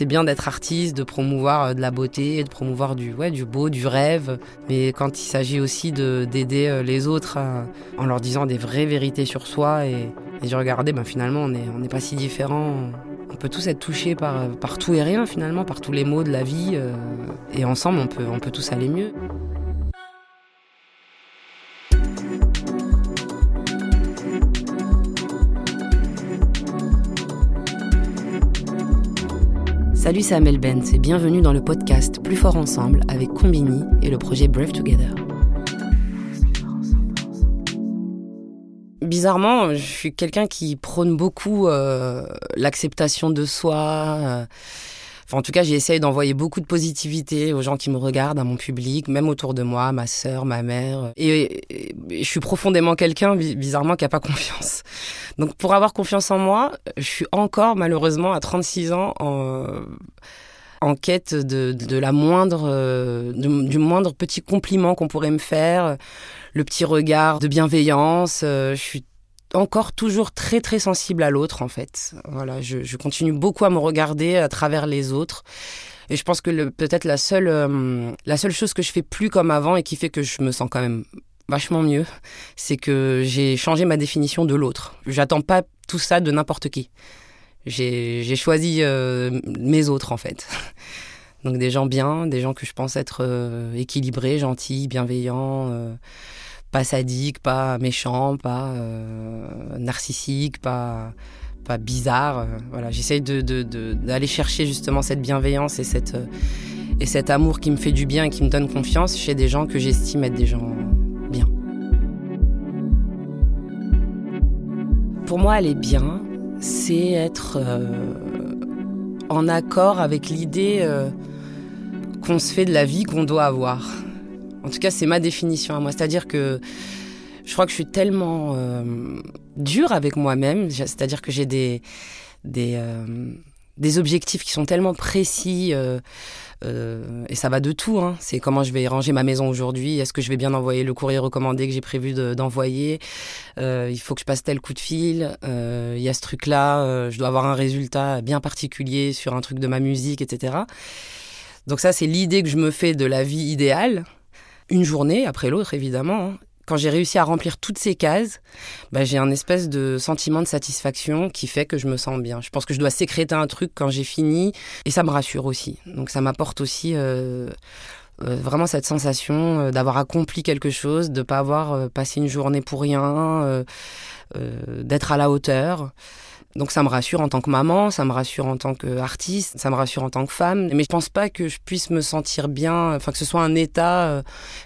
c'est bien d'être artiste, de promouvoir euh, de la beauté, de promouvoir du, ouais, du beau, du rêve. Mais quand il s'agit aussi d'aider euh, les autres en leur disant des vraies vérités sur soi et, de regarder, ben, finalement, on n'est on pas si différents. On peut tous être touchés par, par tout et rien, finalement, par tous les maux de la vie. et ensemble, on peut, on peut tous aller mieux. Salut, c'est Amel Benz et bienvenue dans le podcast Plus fort ensemble avec Combini et le projet Brave Together. Bizarrement, je suis quelqu'un qui prône beaucoup euh, l'acceptation de soi. Euh, en tout cas, j'essaye d'envoyer beaucoup de positivité aux gens qui me regardent, à mon public, même autour de moi, ma sœur, ma mère. Et, je suis profondément quelqu'un, bizarrement, qui n'a pas confiance. Donc, pour avoir confiance en moi, je suis encore, malheureusement, à 36 ans, en, quête de, de la moindre, du moindre petit compliment qu'on pourrait me faire, le petit regard de bienveillance. Je suis encore toujours très très sensible à l'autre en fait. Voilà, je, continue beaucoup à me regarder à travers les autres. Et je pense que peut-être la seule, euh, la seule chose que je fais plus comme avant et qui fait que je me sens quand même vachement mieux, c'est que j'ai changé ma définition de l'autre. J'attends pas tout ça de n'importe qui. J'ai choisi euh, mes autres en fait. Donc des gens bien, des gens que je pense être euh, équilibrés, gentils, bienveillants pas sadique, pas méchant, pas euh, narcissique, pas bizarre. Euh, voilà, j'essaye d'aller chercher justement cette bienveillance et cette euh, et cet amour qui me fait du bien et qui me donne confiance chez des gens que j'estime être des gens bien. Pour moi, aller bien, c'est être en accord avec l'idée qu'on se fait de la vie qu'on doit avoir. En tout cas, c'est ma définition à moi. C'est-à-dire que je crois que je suis tellement euh, dure avec moi-même. C'est-à-dire que j'ai des, des, euh, des, objectifs qui sont tellement précis. Euh, et ça va de tout. Hein. C'est comment je vais ranger ma maison aujourd'hui. Est-ce que je vais bien envoyer le courrier recommandé que j'ai prévu d'envoyer? Il faut que je passe tel coup de fil. Il y a ce truc-là. je dois avoir un résultat bien particulier sur un truc de ma musique, etc. Donc ça, c'est l'idée que je me fais de la vie idéale une journée après l'autre, évidemment. Hein. Quand j'ai réussi à remplir toutes ces cases, bah, j'ai un espèce de sentiment de satisfaction qui fait que je me sens bien. Je pense que je dois sécréter un truc quand j'ai fini et ça me rassure aussi. Donc ça m'apporte aussi euh, euh, vraiment cette sensation euh, d'avoir accompli quelque chose, de ne pas avoir passé une journée pour rien, d'être à la hauteur. Donc ça me rassure en tant que maman, ça me rassure en tant qu'artiste, ça me rassure en tant que femme. Mais je pense pas que je puisse me sentir bien, enfin que ce soit un état euh,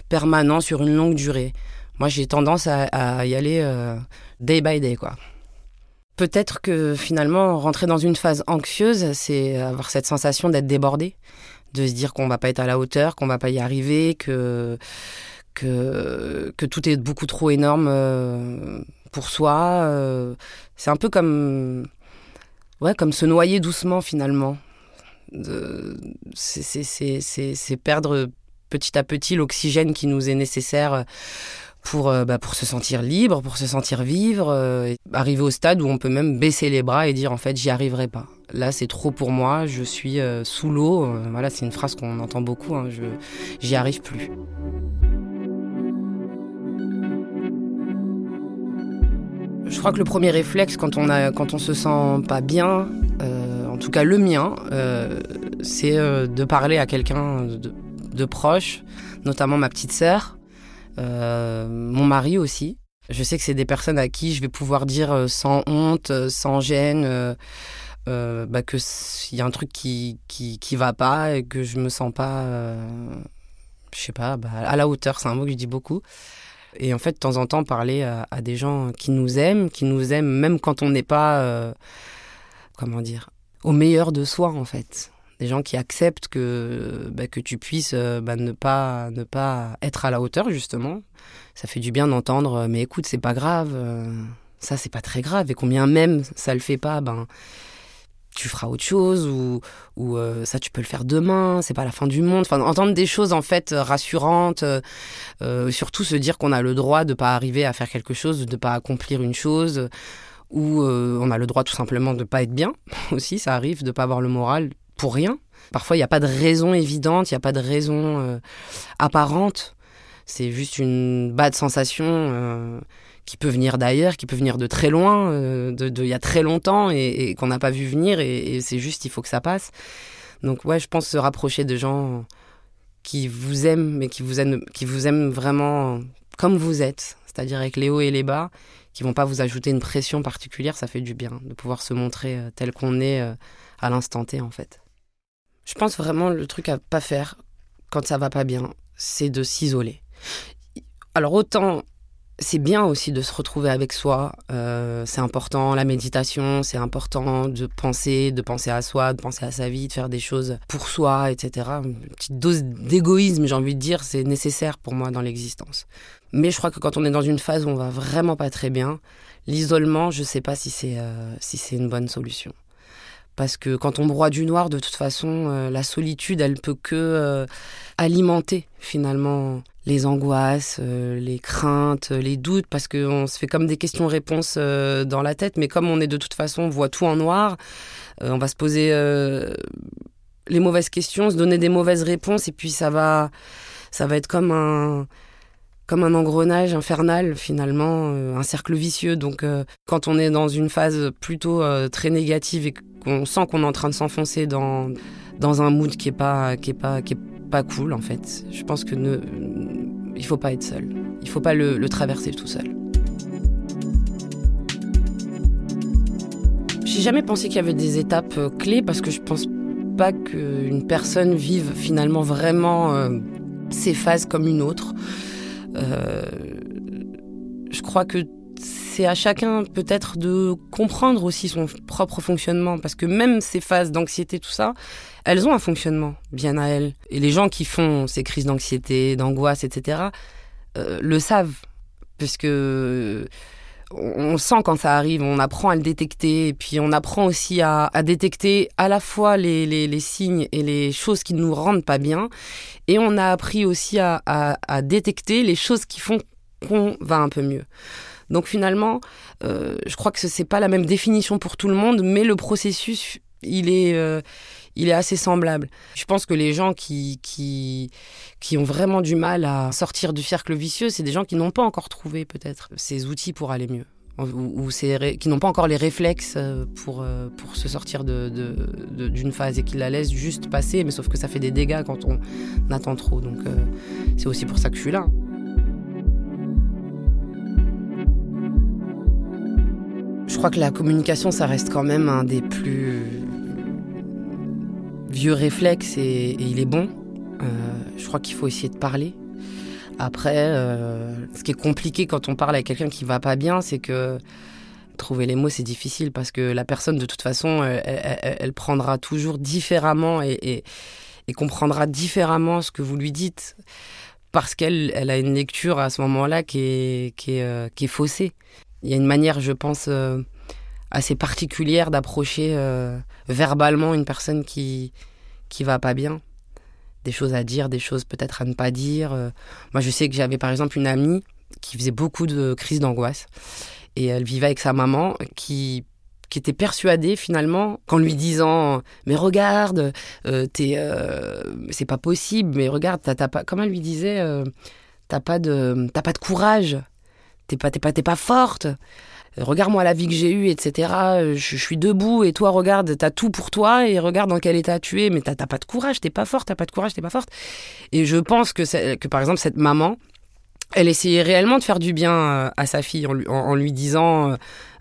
permanent sur une longue durée. Moi, j'ai tendance à, y aller euh, day by day, quoi. Peut-être que finalement, rentrer dans une phase anxieuse, c'est avoir cette sensation d'être débordé, de se dire qu'on va pas être à la hauteur, qu'on va pas y arriver, que que, tout est beaucoup trop énorme euh, pour soi. Euh, c'est un peu comme, ouais, comme se noyer doucement finalement. C'est perdre petit à petit l'oxygène qui nous est nécessaire pour, euh, bah, pour se sentir libre, pour se sentir vivre, euh, arriver au stade où on peut même baisser les bras et dire en fait j'y arriverai pas. Là c'est trop pour moi, je suis sous l'eau. voilà, c'est une phrase qu'on entend beaucoup. Hein, j'y arrive plus. Je crois que le premier réflexe quand on a, quand on se sent pas bien, euh, en tout cas le mien, euh, c'est euh, de parler à quelqu'un de, proche, notamment ma petite sœur, mon mari aussi. Je sais que c'est des personnes à qui je vais pouvoir dire sans honte, sans gêne, bah, que il y a un truc qui, qui, qui va pas et que je me sens pas, je sais pas, bah, à la hauteur. C'est un mot que je dis beaucoup. Et en fait, de temps en temps, parler à, des gens qui nous aiment, qui nous aiment même quand on n'est pas, euh, comment dire, au meilleur de soi, en fait. Des gens qui acceptent que, bah, que tu puisses euh, bah, ne, pas, ne pas être à la hauteur, justement. Ça fait du bien d'entendre, mais écoute, c'est pas grave, euh, ça c'est pas très grave. Et combien même ça le fait pas, ben tu feras autre chose ou, ou euh, ça tu peux le faire demain, c'est pas la fin du monde. Enfin, entendre des choses en fait rassurantes, euh, euh, surtout se dire qu'on a le droit de pas arriver à faire quelque chose, de pas accomplir une chose, ou on a le droit tout simplement de pas être bien aussi, ça arrive, de pas avoir le moral. pour rien. Parfois, il n'y a pas de raison évidente, il n'y a pas de raison euh, apparente. C'est juste une bad sensation euh, qui peut venir d'ailleurs, qui peut venir de très loin, euh, de, il y a très longtemps et, qu'on n'a pas vu venir. Et, c'est juste, il faut que ça passe. Donc ouais, je pense se rapprocher de gens qui vous aiment, mais qui vous aiment, qui vous aiment vraiment comme vous êtes, c'est-à-dire avec les hauts et les bas, qui vont pas vous ajouter une pression particulière, ça fait du bien de pouvoir se montrer tel qu'on est à l'instant T en fait. Je pense vraiment le truc à pas faire quand ça va pas bien, c'est de s'isoler. Alors autant c'est bien aussi de se retrouver avec soi. Euh, c'est important, la méditation, c'est important de penser, de penser à soi, de penser à sa vie, de faire des choses pour soi, etc. Une petite dose d'égoïsme, j'ai envie de dire, c'est nécessaire pour moi dans l'existence. Mais je crois que quand on est dans une phase où on va vraiment pas très bien, l'isolement, je sais pas si c'est euh, si c'est une bonne solution. Parce que quand on broie du noir, de toute façon, euh, la solitude, elle peut que euh, alimenter finalement les angoisses, euh, les craintes, les doutes, parce qu'on se fait comme des questions-réponses dans la tête, mais comme on est de toute façon, on voit tout en noir, on va se poser les mauvaises questions, se donner des mauvaises réponses, et puis ça va, ça va être comme un, comme un engrenage infernal finalement, un cercle vicieux. Donc quand on est dans une phase plutôt très négative et on sent qu'on est en train de s'enfoncer dans, dans un mood qui est pas, qui est pas, qui est pas cool en fait. Je pense que ne, il faut pas être seul. Il faut pas le, traverser tout seul. J'ai jamais pensé qu'il y avait des étapes euh, clés parce que je pense pas qu'une personne vive finalement vraiment euh, ces phases comme une autre. Euh, je crois que c'est à chacun peut-être de comprendre aussi son propre fonctionnement, parce que même ces phases d'anxiété, tout ça, elles ont un fonctionnement bien à elles. Et les gens qui font ces crises d'anxiété, d'angoisse, etc., euh, le savent, puisque on sent quand ça arrive, on apprend à le détecter, puis on apprend aussi à, détecter à la fois les, signes et les choses qui ne nous rendent pas bien, et on a appris aussi à détecter les choses qui font qu'on va un peu mieux. Donc finalement, euh, je crois que ce n'est pas la même définition pour tout le monde, mais le processus, il est, euh, il est assez semblable. Je pense que les gens qui, qui, qui ont vraiment du mal à sortir du cercle vicieux, c'est des gens qui n'ont pas encore trouvé peut-être ces outils pour aller mieux. Ou, qui n'ont pas encore les réflexes euh, pour, pour se sortir d'une phase et qui la laissent juste passer, mais sauf que ça fait des dégâts quand on attend trop. Donc c'est aussi pour ça que je suis là. Je crois que la communication, ça reste quand même un des plus vieux réflexes et, il est bon. Euh, je crois qu'il faut essayer de parler. Après, euh, ce qui est compliqué quand on parle avec quelqu'un qui va pas bien, c'est que trouver les mots, c'est difficile parce que la personne, de toute façon, elle, prendra toujours différemment et, comprendra différemment ce que vous lui dites parce qu'elle a une lecture à ce moment-là qui est, qui, est, euh, qui est faussée il y a une manière, je pense, euh, assez particulière d'approcher euh, verbalement une personne qui qui va pas bien. Des choses à dire, des choses peut-être à ne pas dire. Euh. moi, je sais que j'avais par exemple une amie qui faisait beaucoup de crises d'angoisse et elle vivait avec sa maman qui qui était persuadée finalement qu'en lui disant mais regarde t'es c'est pas possible mais regarde t'as, pas comme elle lui disait t'as pas de t'as pas de courage t'es pas, t'es pas, t'es pas forte. Regarde-moi la vie que j'ai eue, etc. Je, suis debout et toi, regarde, t'as tout pour toi et regarde dans quel état tu es. Mais t'as, pas de courage, t'es pas forte, t'as pas de courage, t'es pas forte. Et je pense que, que par exemple, cette maman, elle essayait réellement de faire du bien euh, à sa fille en lui, en, lui disant euh,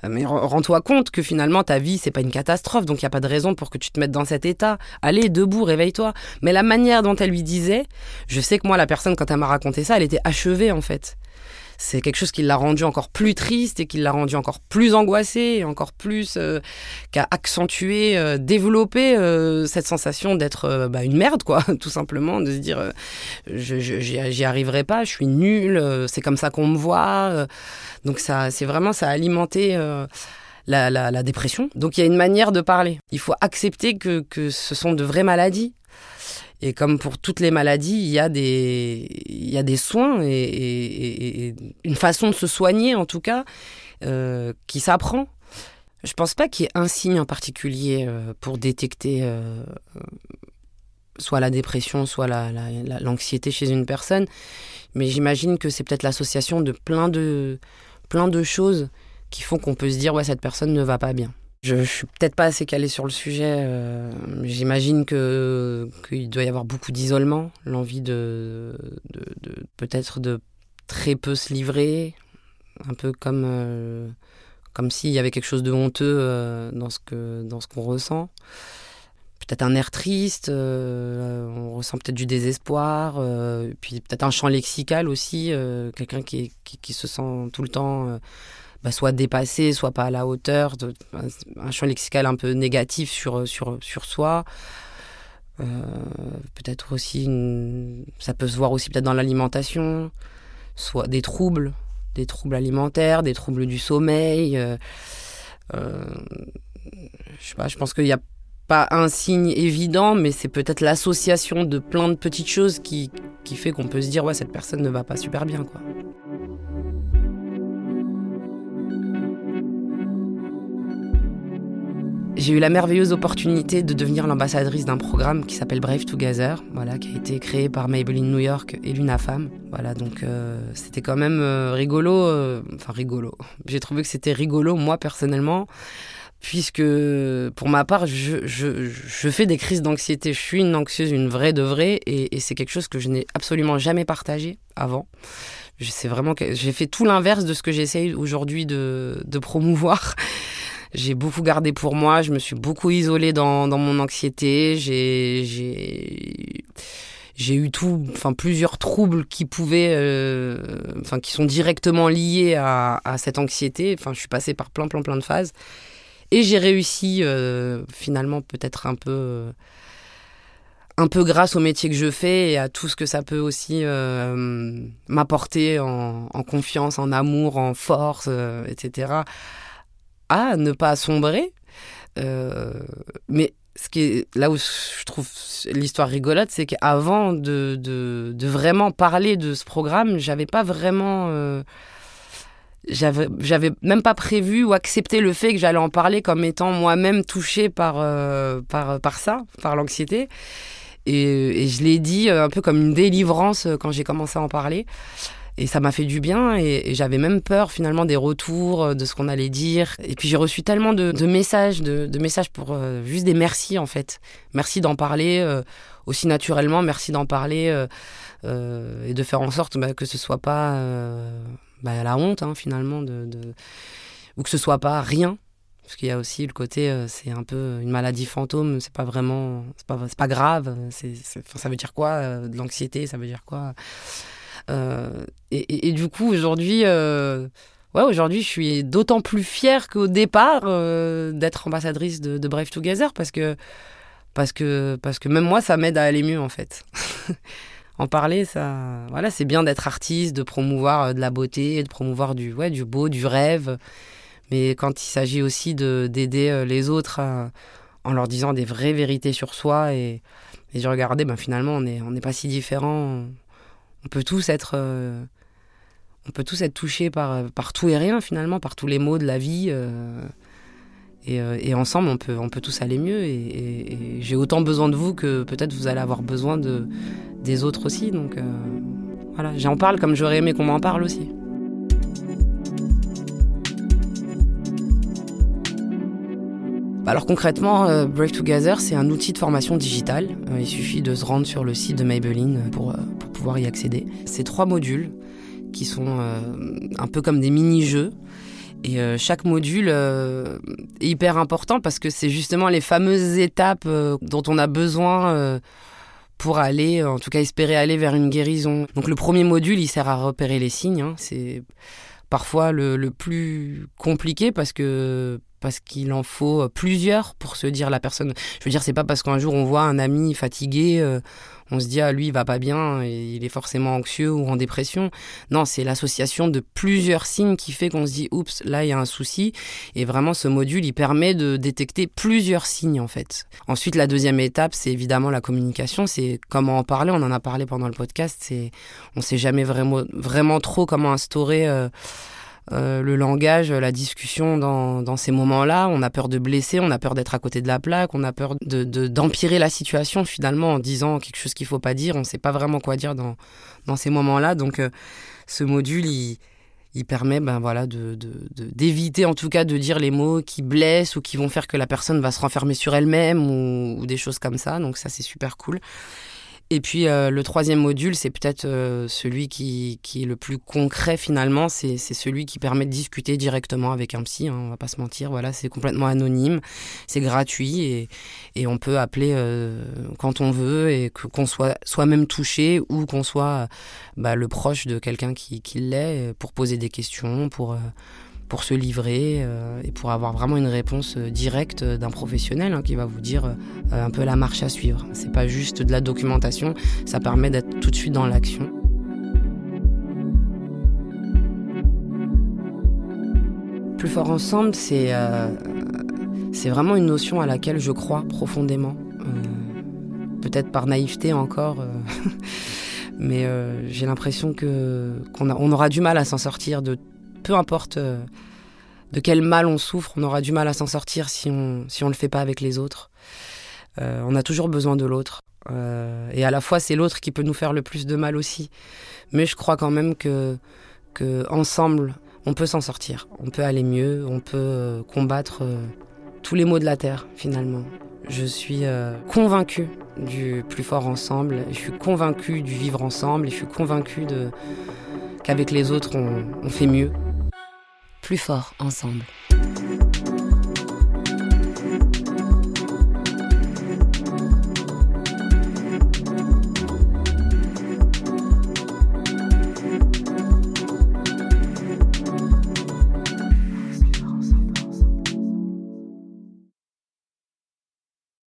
mais rends-toi compte que finalement ta vie c'est pas une catastrophe donc il y a pas de raison pour que tu te mettes dans cet état allez debout réveille-toi mais la manière dont elle lui disait je sais que moi la personne quand elle m'a raconté ça elle était achevée en fait c'est quelque chose qui l'a rendu encore plus triste et qui l'a rendu encore plus angoissé et encore plus euh, qu'a accentué, euh, développé euh, cette sensation d'être bah, une merde, quoi, tout simplement, de se dire je, j'y arriverai pas, je suis nulle, c'est comme ça qu'on me voit. donc ça, c'est vraiment ça a alimenté. La, la, dépression. Donc il y a une manière de parler. Il faut accepter que, que ce sont de vraies maladies et comme pour toutes les maladies, il y a des, soins et, une façon de se soigner, en tout cas, euh, qui s'apprend. Je pense pas qu'il y ait un signe en particulier pour détecter soit la dépression, soit l'anxiété chez une personne. Mais j'imagine que c'est peut-être l'association de plein de, plein de choses qui font qu'on peut se dire ouais cette personne ne va pas bien. Je, je suis peut-être pas assez calée sur le sujet. Euh, j'imagine que qu'il doit y avoir beaucoup d'isolement, l'envie de, peut-être de très peu se livrer, un peu comme euh, comme s'il y avait quelque chose de honteux euh, dans ce que dans qu'on ressent peut-être un air triste, euh, on ressent peut-être du désespoir, puis peut-être un champ lexical aussi, quelqu'un qui, qui, se sent tout le temps bah, soit dépassé, soit pas à la hauteur, un champ lexical un peu négatif sur, sur, sur soi. peut-être aussi, ça peut se voir aussi peut-être dans l'alimentation, soit des troubles, des troubles alimentaires, des troubles du sommeil. je sais pas, je pense qu'il y a pas un signe évident, mais c'est peut-être l'association de plein de petites choses qui, qui fait qu'on peut se dire ouais cette personne ne va pas super bien quoi. J'ai eu la merveilleuse opportunité de devenir l'ambassadrice d'un programme qui s'appelle Brave Together, voilà, qui a été créé par Maybelline New York et Femme. Voilà, donc euh, c'était quand même euh, rigolo, euh, enfin rigolo. J'ai trouvé que c'était rigolo moi personnellement puisque pour ma part, je, fais des crises d'anxiété. Je suis une anxieuse, une vraie de vraie, et, c'est quelque chose que je n'ai absolument jamais partagé avant. C'est vraiment j'ai fait tout l'inverse de ce que j'essaye aujourd'hui de, promouvoir. J'ai beaucoup gardé pour moi, je me suis beaucoup isolée dans, mon anxiété. J'ai eu tout, enfin plusieurs troubles qui pouvaient, euh, enfin qui sont directement liés à, cette anxiété. Enfin, je suis passée par plein, plein, plein de phases. Et j'ai réussi euh, finalement peut-être un peu euh, un peu grâce au métier que je fais et à tout ce que ça peut aussi m'apporter en, confiance, en amour, en force, etc. À ne pas sombrer. mais ce qui là où je trouve l'histoire rigolote, c'est qu'avant de, de, de, vraiment parler de ce programme, j'avais pas vraiment j'avais j'avais même pas prévu ou accepté le fait que j'allais en parler comme étant moi-même touchée par euh, par par ça par l'anxiété et, je l'ai dit euh, un peu comme une délivrance euh, quand j'ai commencé à en parler et ça m'a fait du bien et, j'avais même peur finalement des retours de ce qu'on allait dire. Et puis j'ai reçu tellement de, messages de, messages pour juste des merci en fait. Merci d'en parler aussi naturellement merci d'en parler et de faire en sorte bah, que ce soit pas bah, la honte hein, finalement ou que ce soit pas rien. Parce qu'il y a aussi le côté euh, c'est un peu une maladie fantôme c'est pas vraiment c'est pas pas grave ça veut dire quoi euh, de l'anxiété ça veut dire quoi? Euh, et, du coup aujourd'hui ouais aujourd'hui je suis d'autant plus fière qu'au départ d'être ambassadrice de, de Brave Together parce que parce que parce que même moi ça m'aide à aller mieux en fait en parler, ça, voilà, c'est bien d'être artiste, de promouvoir euh, de la beauté, de promouvoir du, ouais, du beau, du rêve. Mais quand il s'agit aussi de d'aider euh, les autres euh, en leur disant des vraies vérités sur soi et, et de regarder, ben finalement, on n'est on est pas si différents. On peut tous être, on peut tous être touchés par, par tout et rien finalement, par tous les maux de la vie. Et, et, ensemble, on peut, on peut tous aller mieux. Et, j'ai autant besoin de vous que peut-être vous allez avoir besoin de, des autres aussi. Donc euh, voilà, j'en parle comme j'aurais aimé qu'on m'en parle aussi. Bah, alors concrètement, euh, Brave Together, c'est un outil de formation digitale. Euh, il suffit de se rendre sur le site de Maybelline pour y accéder. C'est trois modules qui sont un peu comme des mini-jeux. Et chaque module est hyper important parce que c'est justement les fameuses étapes dont on a besoin pour aller, en tout cas espérer aller vers une guérison. Donc le premier module, il sert à repérer les signes. Hein. C'est parfois le, le, plus compliqué parce que parce qu'il en faut plusieurs pour se dire la personne. Je veux dire, c'est pas parce qu'un jour on voit un ami fatigué, euh, on se dit ah lui il va pas bien et il est forcément anxieux ou en dépression. Non, c'est l'association de plusieurs signes qui fait qu'on se dit oups là il y a un souci et vraiment ce module il permet de détecter plusieurs signes en fait. Ensuite la deuxième étape c'est évidemment la communication, c'est comment en parler. On en a parlé pendant le podcast. C'est on sait jamais vraiment vraiment trop comment instaurer. Euh, euh, le langage, la discussion dans, ces moments-là. On a peur de blesser, on a peur d'être à côté de la plaque, on a peur de, d'empirer la situation finalement en disant quelque chose qu'il faut pas dire. On ne sait pas vraiment quoi dire dans, ces moments-là. Donc euh, ce module, il, il permet ben voilà de, d'éviter en tout cas de dire les mots qui blessent ou qui vont faire que la personne va se renfermer sur elle-même ou, ou des choses comme ça. Donc ça c'est super cool. Et puis euh, le troisième module, c'est peut-être euh, celui qui, qui, est le plus concret finalement, c'est celui qui permet de discuter directement avec un psy, hein, on va pas se mentir, voilà, c'est complètement anonyme, c'est gratuit et, et, on peut appeler euh, quand on veut et qu'on soit soi-même touché ou qu'on soit bah, le proche de quelqu'un qui, qui l'est pour poser des questions, pour pour se livrer euh, et pour avoir vraiment une réponse euh, directe d'un professionnel hein, qui va vous dire euh, un peu la marche à suivre. C'est pas juste de la documentation, ça permet d'être tout de suite dans l'action. Plus fort ensemble, c'est c'est vraiment une notion à laquelle je crois profondément. Peut-être par naïveté encore, mais j'ai l'impression que qu'on on aura du mal à s'en sortir de peu importe euh, de quel mal on souffre, on aura du mal à s'en sortir si on si on le fait pas avec les autres. Euh, on a toujours besoin de l'autre. Euh, et à la fois, c'est l'autre qui peut nous faire le plus de mal aussi. Mais je crois quand même que, que ensemble, on peut s'en sortir. On peut aller mieux, on peut combattre tous les maux de la terre, finalement. Je suis convaincue du plus fort ensemble. Je suis convaincue du vivre ensemble. Et je suis convaincue qu'avec les autres, on fait mieux plus fort ensemble.